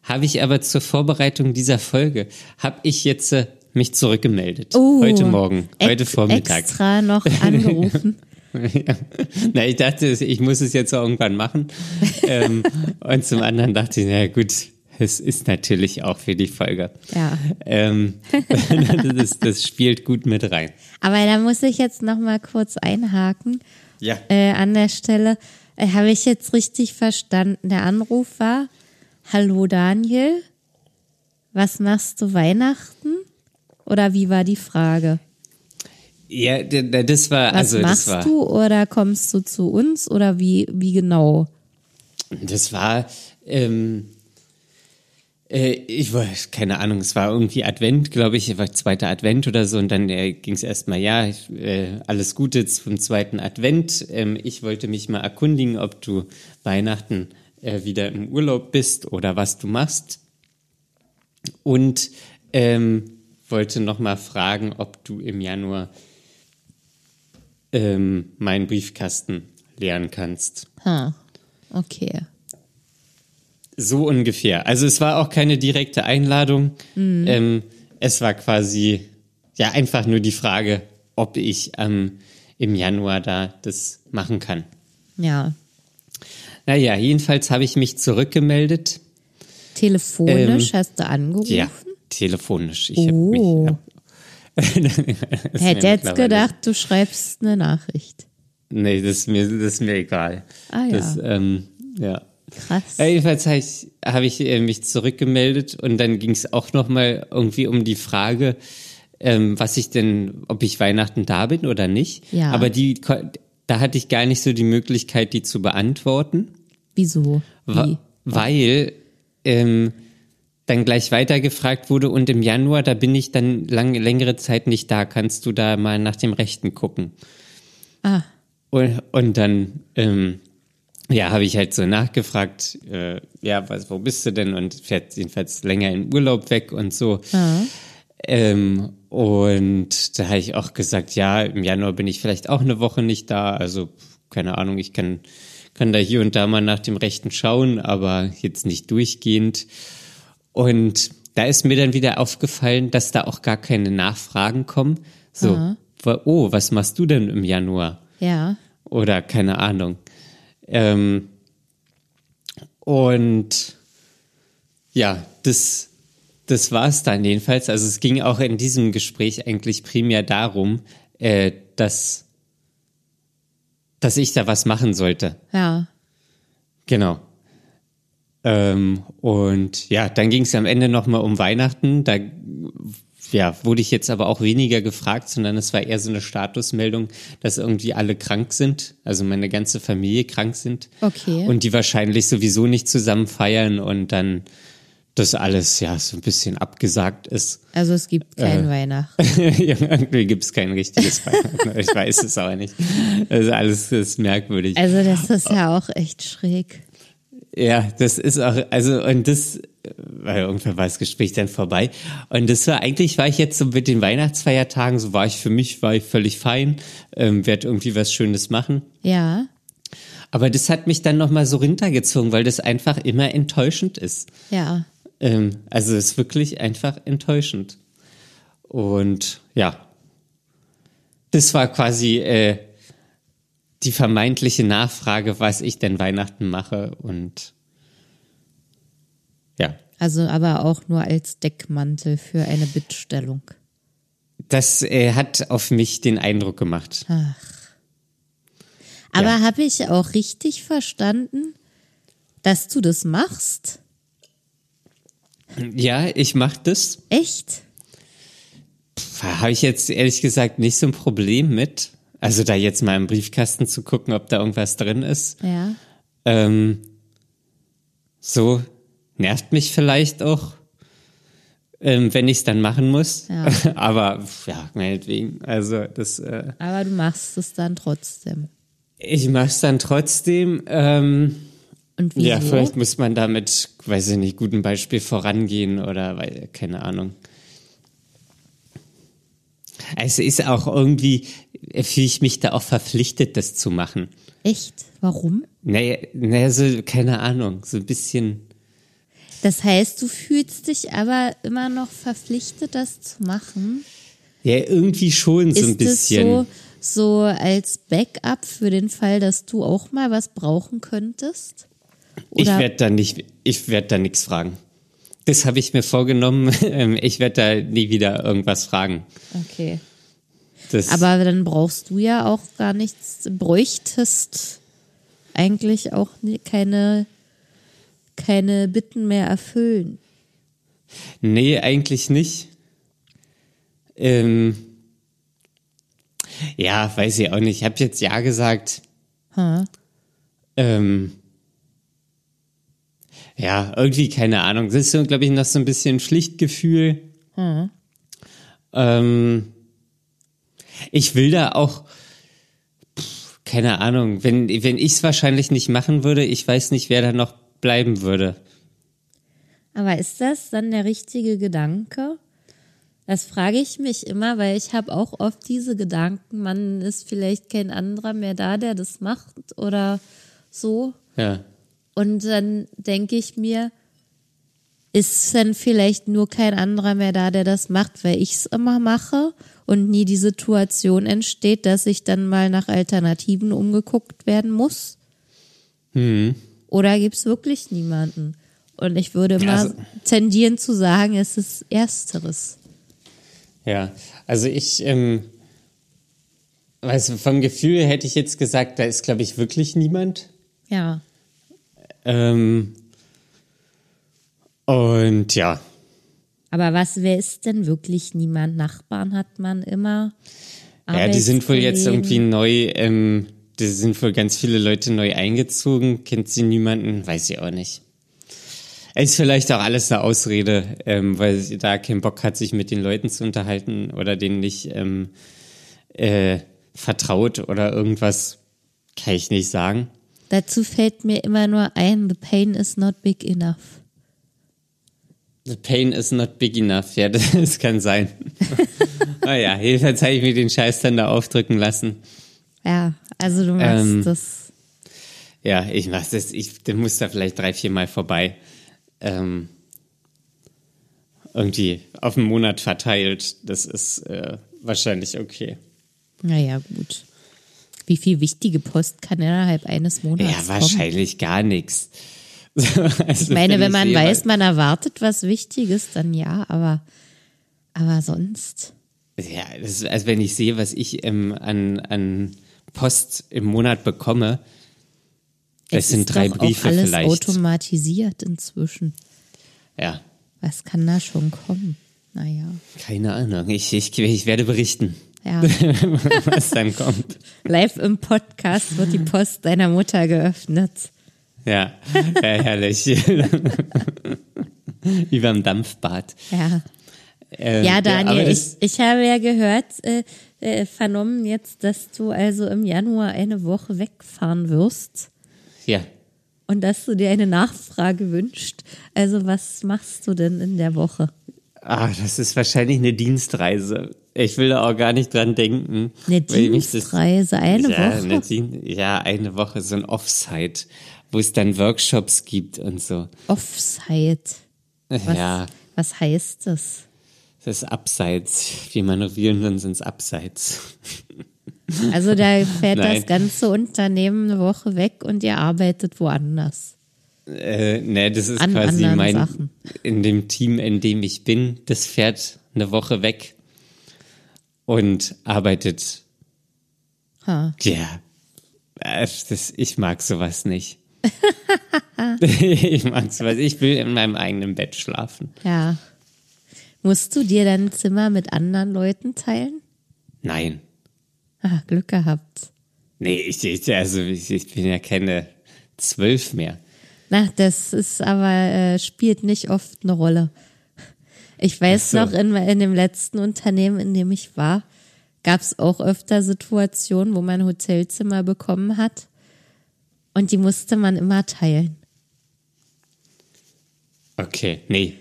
S1: habe ich aber zur Vorbereitung dieser Folge, habe ich jetzt äh, mich zurückgemeldet.
S2: Oh,
S1: heute Morgen, heute Vormittag.
S2: Extra noch angerufen.
S1: Ja. Na, ich dachte, ich muss es jetzt irgendwann machen. ähm, und zum anderen dachte ich, na gut, es ist natürlich auch für die Folge.
S2: Ja.
S1: Ähm, das, das spielt gut mit rein.
S2: Aber da muss ich jetzt noch mal kurz einhaken.
S1: Ja.
S2: Äh, an der Stelle habe ich jetzt richtig verstanden. Der Anruf war: Hallo Daniel, was machst du Weihnachten? Oder wie war die Frage?
S1: Ja, das war,
S2: Was
S1: also
S2: machst
S1: war,
S2: du oder kommst du zu uns oder wie wie genau?
S1: das war, ähm, äh, ich weiß, keine Ahnung, es war irgendwie Advent, glaube ich, war zweiter Advent oder so und dann äh, ging es erstmal, ja, äh, alles Gute zum zweiten Advent. Ähm, ich wollte mich mal erkundigen, ob du Weihnachten äh, wieder im Urlaub bist oder was du machst. Und ähm, wollte noch mal fragen, ob du im Januar ähm, meinen Briefkasten leeren kannst.
S2: Ha. Okay.
S1: So ungefähr. Also es war auch keine direkte Einladung. Ähm, es war quasi ja einfach nur die Frage, ob ich ähm, im Januar da das machen kann.
S2: Ja.
S1: Naja, jedenfalls habe ich mich zurückgemeldet.
S2: Telefonisch
S1: Ähm,
S2: hast du angerufen?
S1: Ja, telefonisch. Ich
S2: Oh.
S1: habe mich. Hab,
S2: Hätte jetzt gedacht, du schreibst eine Nachricht.
S1: Nee, das ist mir, das ist mir egal.
S2: Ah, ja.
S1: Das, ähm, ja.
S2: Krass.
S1: Ja, jedenfalls habe ich, hab ich äh, mich zurückgemeldet und dann ging es auch nochmal irgendwie um die Frage, ähm, was ich denn, ob ich Weihnachten da bin oder nicht.
S2: Ja.
S1: Aber die, da hatte ich gar nicht so die Möglichkeit, die zu beantworten,
S2: Wieso?
S1: wa-
S2: Wie?
S1: weil ähm, dann gleich weitergefragt wurde und im Januar, da bin ich dann lang, längere Zeit nicht da. Kannst du da mal nach dem Rechten gucken?
S2: Ah,
S1: Und, und dann, ähm, ja, habe ich halt so nachgefragt, äh, ja, was, wo bist du denn? Und fährt jedenfalls länger in Urlaub weg und so. Ähm, und da habe ich auch gesagt, ja, im Januar bin ich vielleicht auch eine Woche nicht da. Also, keine Ahnung, ich kann, kann da hier und da mal nach dem Rechten schauen, aber jetzt nicht durchgehend. Und da ist mir dann wieder aufgefallen, dass da auch gar keine Nachfragen kommen. So, wa- oh, was machst du denn im Januar?
S2: ja.
S1: oder keine Ahnung. Ähm, und ja, das, das war es dann jedenfalls. Also es ging auch in diesem Gespräch eigentlich primär darum, äh, dass, dass ich da was machen sollte.
S2: Ja.
S1: Genau. Ähm, und ja, dann ging es am Ende nochmal um Weihnachten. Da ja, wurde ich jetzt aber auch weniger gefragt, sondern es war eher so eine Statusmeldung, dass irgendwie alle krank sind, also meine ganze Familie krank sind.
S2: Okay.
S1: Und die wahrscheinlich sowieso nicht zusammen feiern und dann das alles ja so ein bisschen abgesagt ist.
S2: Also es gibt kein
S1: Äh.
S2: Weihnachten.
S1: ja, irgendwie gibt es kein richtiges Weihnachten. ich weiß es auch nicht. Ist alles ist merkwürdig.
S2: Also das ist ja auch echt schräg.
S1: Ja, das ist auch, also, und das, weil irgendwann war das Gespräch dann vorbei. Und das war, eigentlich war ich jetzt so mit den Weihnachtsfeiertagen, so war ich für mich, war ich völlig fein, ähm, werde irgendwie was Schönes machen.
S2: Ja.
S1: Aber das hat mich dann nochmal so runtergezogen, weil das einfach immer enttäuschend ist.
S2: Ja.
S1: Ähm, also es ist wirklich einfach enttäuschend. Und ja, das war quasi äh, die vermeintliche Nachfrage, was ich denn Weihnachten mache. Und ja,
S2: Also aber auch nur als Deckmantel für eine Bittstellung.
S1: das äh, hat auf mich den Eindruck gemacht.
S2: Aber
S1: Ja.
S2: habe ich auch richtig verstanden, dass du das machst?
S1: Ja, ich mache das.
S2: Echt?
S1: Habe ich jetzt ehrlich gesagt nicht so ein Problem mit. Also da jetzt mal im Briefkasten zu gucken, ob da irgendwas drin ist.
S2: Ja.
S1: Ähm, so nervt mich vielleicht auch, ähm, wenn ich es dann machen muss.
S2: Ja.
S1: Aber ja, meinetwegen. Also das, äh,
S2: Aber du machst es dann trotzdem.
S1: ich mache es dann trotzdem. Ähm,
S2: Und wieso?
S1: ja, vielleicht muss man damit, weiß ich nicht, gutem Beispiel vorangehen oder weil, keine Ahnung. Es ist auch irgendwie, fühle ich mich da auch verpflichtet, das zu machen.
S2: Echt? Warum?
S1: Naja, naja, so, keine Ahnung, so ein bisschen.
S2: Das heißt, du fühlst dich aber immer noch verpflichtet, das zu machen?
S1: Ja, irgendwie schon so ein
S2: Ist
S1: bisschen.
S2: so, so als Backup für den Fall, dass du auch mal was brauchen könntest?
S1: ich
S2: Oder
S1: werde da nicht, ich werde da nichts fragen. Das habe ich mir vorgenommen. Ähm, Ich werde da nie wieder irgendwas fragen.
S2: okay.
S1: Das,
S2: Aber dann brauchst du ja auch gar nichts, bräuchtest eigentlich auch keine, keine Bitten mehr erfüllen.
S1: nee, eigentlich nicht. Ähm, ja, weiß ich auch nicht. Ich habe jetzt ja gesagt.
S2: Ha.
S1: Ähm, ja, irgendwie keine Ahnung. Das ist so, glaube ich, noch so ein bisschen Pflichtgefühl. Ähm, ich will da auch, pff, keine Ahnung, wenn, wenn ich es wahrscheinlich nicht machen würde, ich weiß nicht, wer da noch bleiben würde.
S2: Aber ist das dann der richtige Gedanke? Das frage ich mich immer, weil ich habe auch oft diese Gedanken, man ist vielleicht kein anderer mehr da, der das macht oder so.
S1: Ja.
S2: Und dann denke ich mir, ist dann vielleicht nur kein anderer mehr da, der das macht, weil ich es immer mache und nie die Situation entsteht, dass ich dann mal nach Alternativen umgeguckt werden muss? Oder gibt es wirklich niemanden? Und ich würde mal
S1: Also-
S2: tendieren zu sagen, es ist Ersteres.
S1: Ja, also ich, ähm, weißt du, vom Gefühl hätte ich jetzt gesagt, da ist, glaube ich, wirklich niemand.
S2: Ja.
S1: Ähm, und ja,
S2: Aber was, wer ist denn wirklich niemand? Nachbarn hat man immer.
S1: ja, die sind wohl jetzt irgendwie neu, ähm, da sind wohl ganz viele Leute neu eingezogen. Kennt sie niemanden? Weiß ich auch nicht. Ist vielleicht auch alles eine Ausrede, ähm, weil sie da keinen Bock hat, sich mit den Leuten zu unterhalten oder denen nicht ähm, äh, vertraut oder irgendwas. Kann ich nicht sagen.
S2: Dazu fällt mir immer nur ein, the pain is not big enough.
S1: The pain is not big enough. Ja, das kann sein. naja, jedenfalls habe ich mir den Scheiß dann da aufdrücken lassen.
S2: Ja, also du machst
S1: Ähm,
S2: das.
S1: Ja, ich mach das, ich muss da vielleicht drei, vier Mal vorbei. Ähm, irgendwie auf einen Monat verteilt. Das ist äh, wahrscheinlich okay.
S2: Naja, gut. Wie viel wichtige Post kann innerhalb eines Monats
S1: Ja,
S2: kommen?
S1: wahrscheinlich gar nichts. Also,
S2: Ich meine, wenn man
S1: sehe,
S2: weiß, man erwartet was Wichtiges, dann ja, aber, aber sonst.
S1: Ja, das ist, also wenn ich sehe, was ich ähm, an, an Post im Monat bekomme, Das
S2: Es
S1: sind drei Briefe
S2: alles
S1: vielleicht.
S2: automatisiert inzwischen.
S1: Ja,
S2: Was kann da schon kommen? Naja,
S1: keine Ahnung. Ich, ich, ich werde berichten,
S2: ja.
S1: was dann kommt.
S2: Live im Podcast wird die Post deiner Mutter geöffnet.
S1: Ja, ja herrlich. Überm Dampfbad.
S2: Ja.
S1: Ähm,
S2: Ja, Daniel,
S1: aber
S2: ich, ich habe ja gehört, äh, äh, vernommen jetzt, dass du also im Januar eine Woche wegfahren wirst
S1: ja.
S2: und dass du dir eine Nachfrage wünscht. Also was machst du denn in der Woche?
S1: Ah, das ist wahrscheinlich eine Dienstreise. Ich will da auch gar nicht dran denken.
S2: Eine
S1: mich das-
S2: Dienstreise, eine
S1: ja,
S2: Woche?
S1: Eine Dien ja, eine Woche, so ein Offsite, wo es dann Workshops gibt und so.
S2: Offsite. Was,
S1: Ja,
S2: was heißt das?
S1: Das ist abseits. Wir manövrieren uns ins Abseits.
S2: Also da fährt
S1: Nein.
S2: das ganze Unternehmen eine Woche weg und ihr arbeitet woanders.
S1: Äh, ne, das ist
S2: An
S1: quasi mein,
S2: Sachen.
S1: in dem Team, in dem ich bin, das fährt eine Woche weg und arbeitet,
S2: Ha.
S1: ja, äh, das, ich mag sowas nicht. ich mag sowas, ich will in meinem eigenen Bett schlafen.
S2: Ja. Musst du dir dein Zimmer mit anderen Leuten teilen?
S1: Nein,
S2: Ah, Glück gehabt.
S1: nee, ich, ich, also ich, ich bin ja keine zwölf mehr.
S2: Na, das ist aber, äh, spielt nicht oft eine Rolle. Ich weiß
S1: so.
S2: noch, in, in dem letzten Unternehmen, in dem ich war, gab es auch öfter Situationen, wo man Hotelzimmer bekommen hat. Und die musste man immer teilen.
S1: Okay, nee.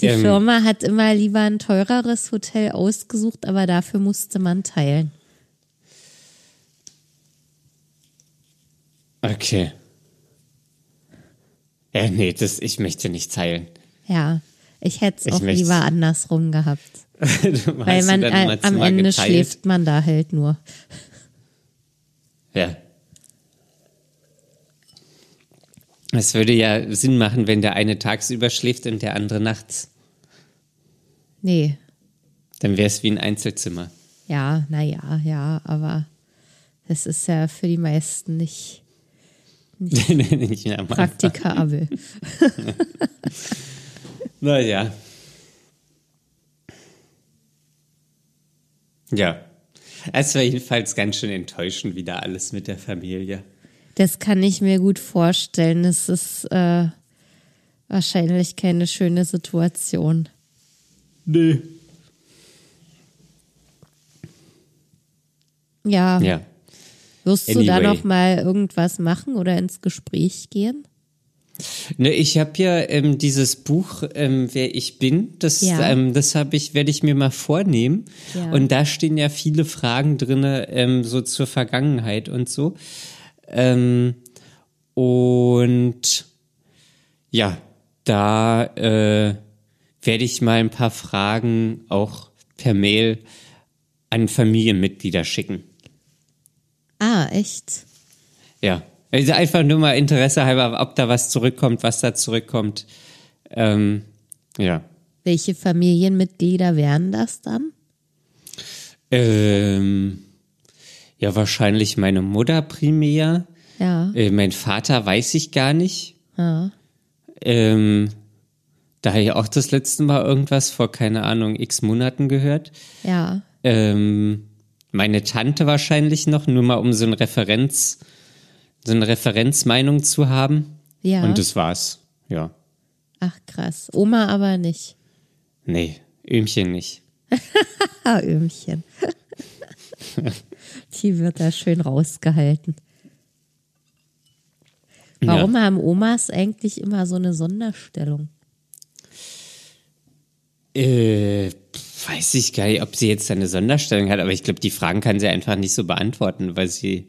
S2: Die
S1: Ähm,
S2: Firma hat immer lieber ein teureres Hotel ausgesucht, aber dafür musste man teilen.
S1: Okay. Ja, nee, das, ich möchte nicht teilen.
S2: Ja, ich hätte es auch
S1: möcht's-
S2: lieber andersrum gehabt. Weil man äh, am Ende
S1: geteilt?
S2: schläft man da halt nur.
S1: Ja. Es würde ja Sinn machen, wenn der eine tagsüber schläft und der andere nachts.
S2: Nee,
S1: Dann wäre es wie ein Einzelzimmer.
S2: ja, naja, ja, aber das ist ja für die meisten nicht
S1: Nicht Anfang.
S2: praktikabel.
S1: Naja. Ja. Es war jedenfalls ganz schön enttäuschend wieder alles mit der Familie.
S2: Das kann ich mir gut vorstellen. Es ist äh, wahrscheinlich keine schöne Situation.
S1: Nee.
S2: Ja,
S1: Ja.
S2: wirst du da
S1: Anyway.
S2: noch mal irgendwas machen oder ins Gespräch gehen?
S1: Ne, ich habe ja ähm, dieses Buch, ähm, wer ich bin, das,
S2: Ja.
S1: ähm, das habe ich, werde ich mir mal vornehmen.
S2: Ja.
S1: Und da stehen ja viele Fragen drinne, ähm, so zur Vergangenheit und so. Ähm, und ja, da äh, werde ich mal ein paar Fragen auch per Mail an Familienmitglieder schicken.
S2: Ah, echt?
S1: Ja. Also einfach nur mal Interesse halber, ob da was zurückkommt, was da zurückkommt. Ähm, ja.
S2: Welche Familienmitglieder wären das dann?
S1: Ähm, ja, wahrscheinlich meine Mutter primär.
S2: Ja.
S1: Äh, mein Vater weiß ich gar nicht.
S2: ja.
S1: Ähm, da habe ich auch das letzte Mal irgendwas vor, keine Ahnung, x Monaten gehört.
S2: Ja.
S1: Ähm, meine Tante wahrscheinlich noch, nur mal um so ein Referenz, so eine Referenzmeinung zu haben.
S2: Ja.
S1: Und das war's. Ja.
S2: Ach krass. Oma aber nicht.
S1: Nee, Öhmchen nicht.
S2: Öhmchen. Die wird da schön rausgehalten. Warum haben Omas eigentlich immer so eine Sonderstellung?
S1: Äh, weiß ich gar nicht, ob sie jetzt eine Sonderstellung hat, aber ich glaube, die Fragen kann sie einfach nicht so beantworten, weil sie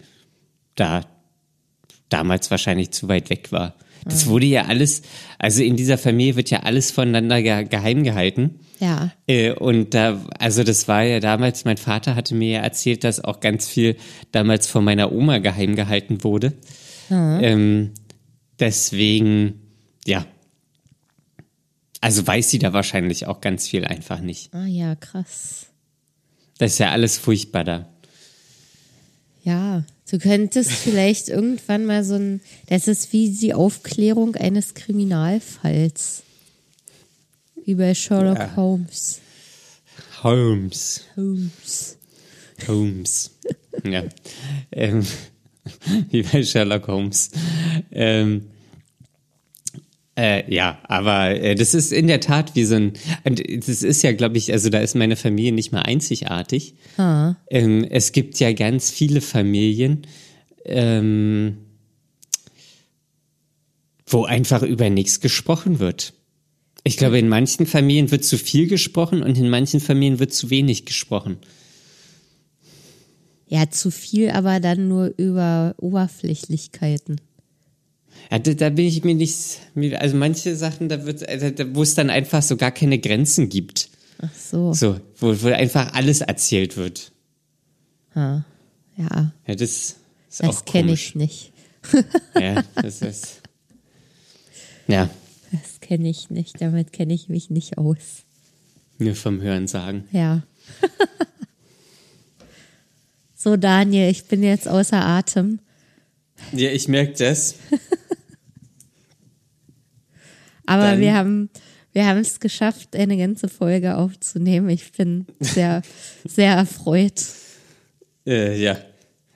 S1: da damals wahrscheinlich zu weit weg war. Das wurde ja alles, also in dieser Familie wird ja alles voneinander ge geheim gehalten.
S2: Ja.
S1: Äh, und da, also das war ja damals, mein Vater hatte mir ja erzählt, dass auch ganz viel damals von meiner Oma geheim gehalten wurde. Ähm, deswegen, ja. Also weiß sie da wahrscheinlich auch ganz viel einfach nicht.
S2: Ah ja, krass.
S1: Das ist ja alles furchtbar da.
S2: Ja, Du könntest vielleicht irgendwann mal so ein, das ist wie die Aufklärung eines Kriminalfalls. Wie bei Sherlock
S1: Ja.
S2: Holmes.
S1: Holmes.
S2: Holmes.
S1: Holmes. ja. Ähm, wie bei Sherlock Holmes. Ähm, äh, ja, aber äh, das ist in der Tat wie so ein, und das ist ja, glaube ich, also da ist meine Familie nicht mal einzigartig.
S2: Ah.
S1: Ähm, es gibt ja ganz viele Familien, ähm, wo einfach über nichts gesprochen wird. Ich glaube, in manchen Familien wird zu viel gesprochen und in manchen Familien wird zu wenig gesprochen.
S2: Ja, zu viel, aber dann nur über Oberflächlichkeiten.
S1: Ja, da, da bin ich mir nicht, also manche Sachen, da wird, also wo es dann einfach so gar keine Grenzen gibt.
S2: Ach so.
S1: So, wo, wo einfach alles erzählt wird.
S2: Ah. Ja,
S1: Ja, das ist
S2: das
S1: auch
S2: kenne
S1: komisch.
S2: ich nicht.
S1: Ja, das ist, ja,
S2: Das kenne ich nicht. Damit kenne ich mich nicht aus.
S1: nur vom Hören sagen.
S2: Ja. so, Daniel, ich bin jetzt außer Atem.
S1: Ja, ich merke das.
S2: Aber
S1: Dann-
S2: wir haben wir haben es geschafft, eine ganze Folge aufzunehmen. Ich bin sehr, sehr erfreut.
S1: Äh, ja.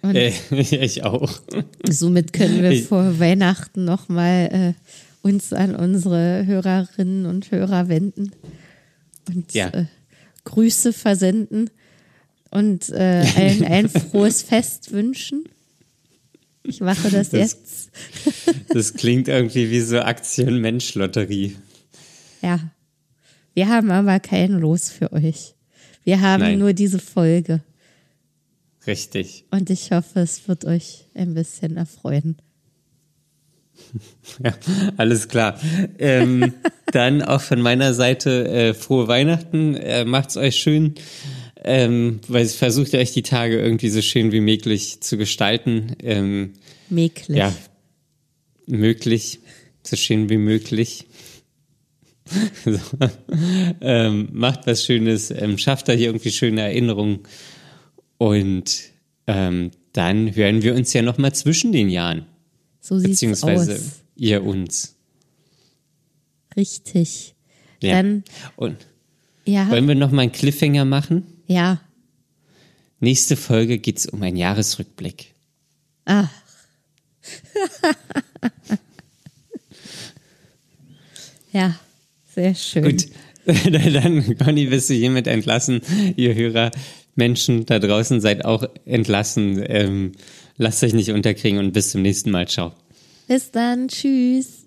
S2: Und-
S1: Äh, ich auch.
S2: Somit können wir
S1: Ich-
S2: vor Weihnachten nochmal äh, uns an unsere Hörerinnen und Hörer wenden und
S1: Ja.
S2: äh, Grüße versenden und äh, ein, ein frohes Fest wünschen. Ich mache das,
S1: Das-
S2: jetzt.
S1: Das klingt irgendwie wie so Aktien-Mensch-Lotterie.
S2: Ja. Wir haben aber kein Los für euch. Wir haben
S1: Nein.
S2: nur diese Folge.
S1: Richtig.
S2: Und ich hoffe, es wird euch ein bisschen erfreuen.
S1: Ja, alles klar. Ähm, dann auch von meiner Seite äh, frohe Weihnachten. Äh, macht's euch schön. Ähm, weil versucht euch die Tage irgendwie so schön wie möglich zu gestalten. Ähm,
S2: Mäglich.
S1: ja, möglich, so schön wie möglich. so. ähm, macht was Schönes, ähm, schafft da hier irgendwie schöne Erinnerungen und ähm, dann hören wir uns ja noch mal zwischen den Jahren,
S2: so sieht's
S1: beziehungsweise
S2: aus.
S1: ihr uns.
S2: Richtig.
S1: Ja.
S2: Dann,
S1: Und
S2: ja,
S1: wollen wir noch mal einen Cliffhanger machen?
S2: ja.
S1: Nächste Folge geht's um einen Jahresrückblick.
S2: Ach. ja, sehr schön.
S1: Gut, dann Conny, bist du hiermit entlassen. Ihr Hörer, Menschen da draußen seid auch entlassen. Ähm, lasst euch nicht unterkriegen und bis zum nächsten Mal. Ciao.
S2: Bis dann. Tschüss.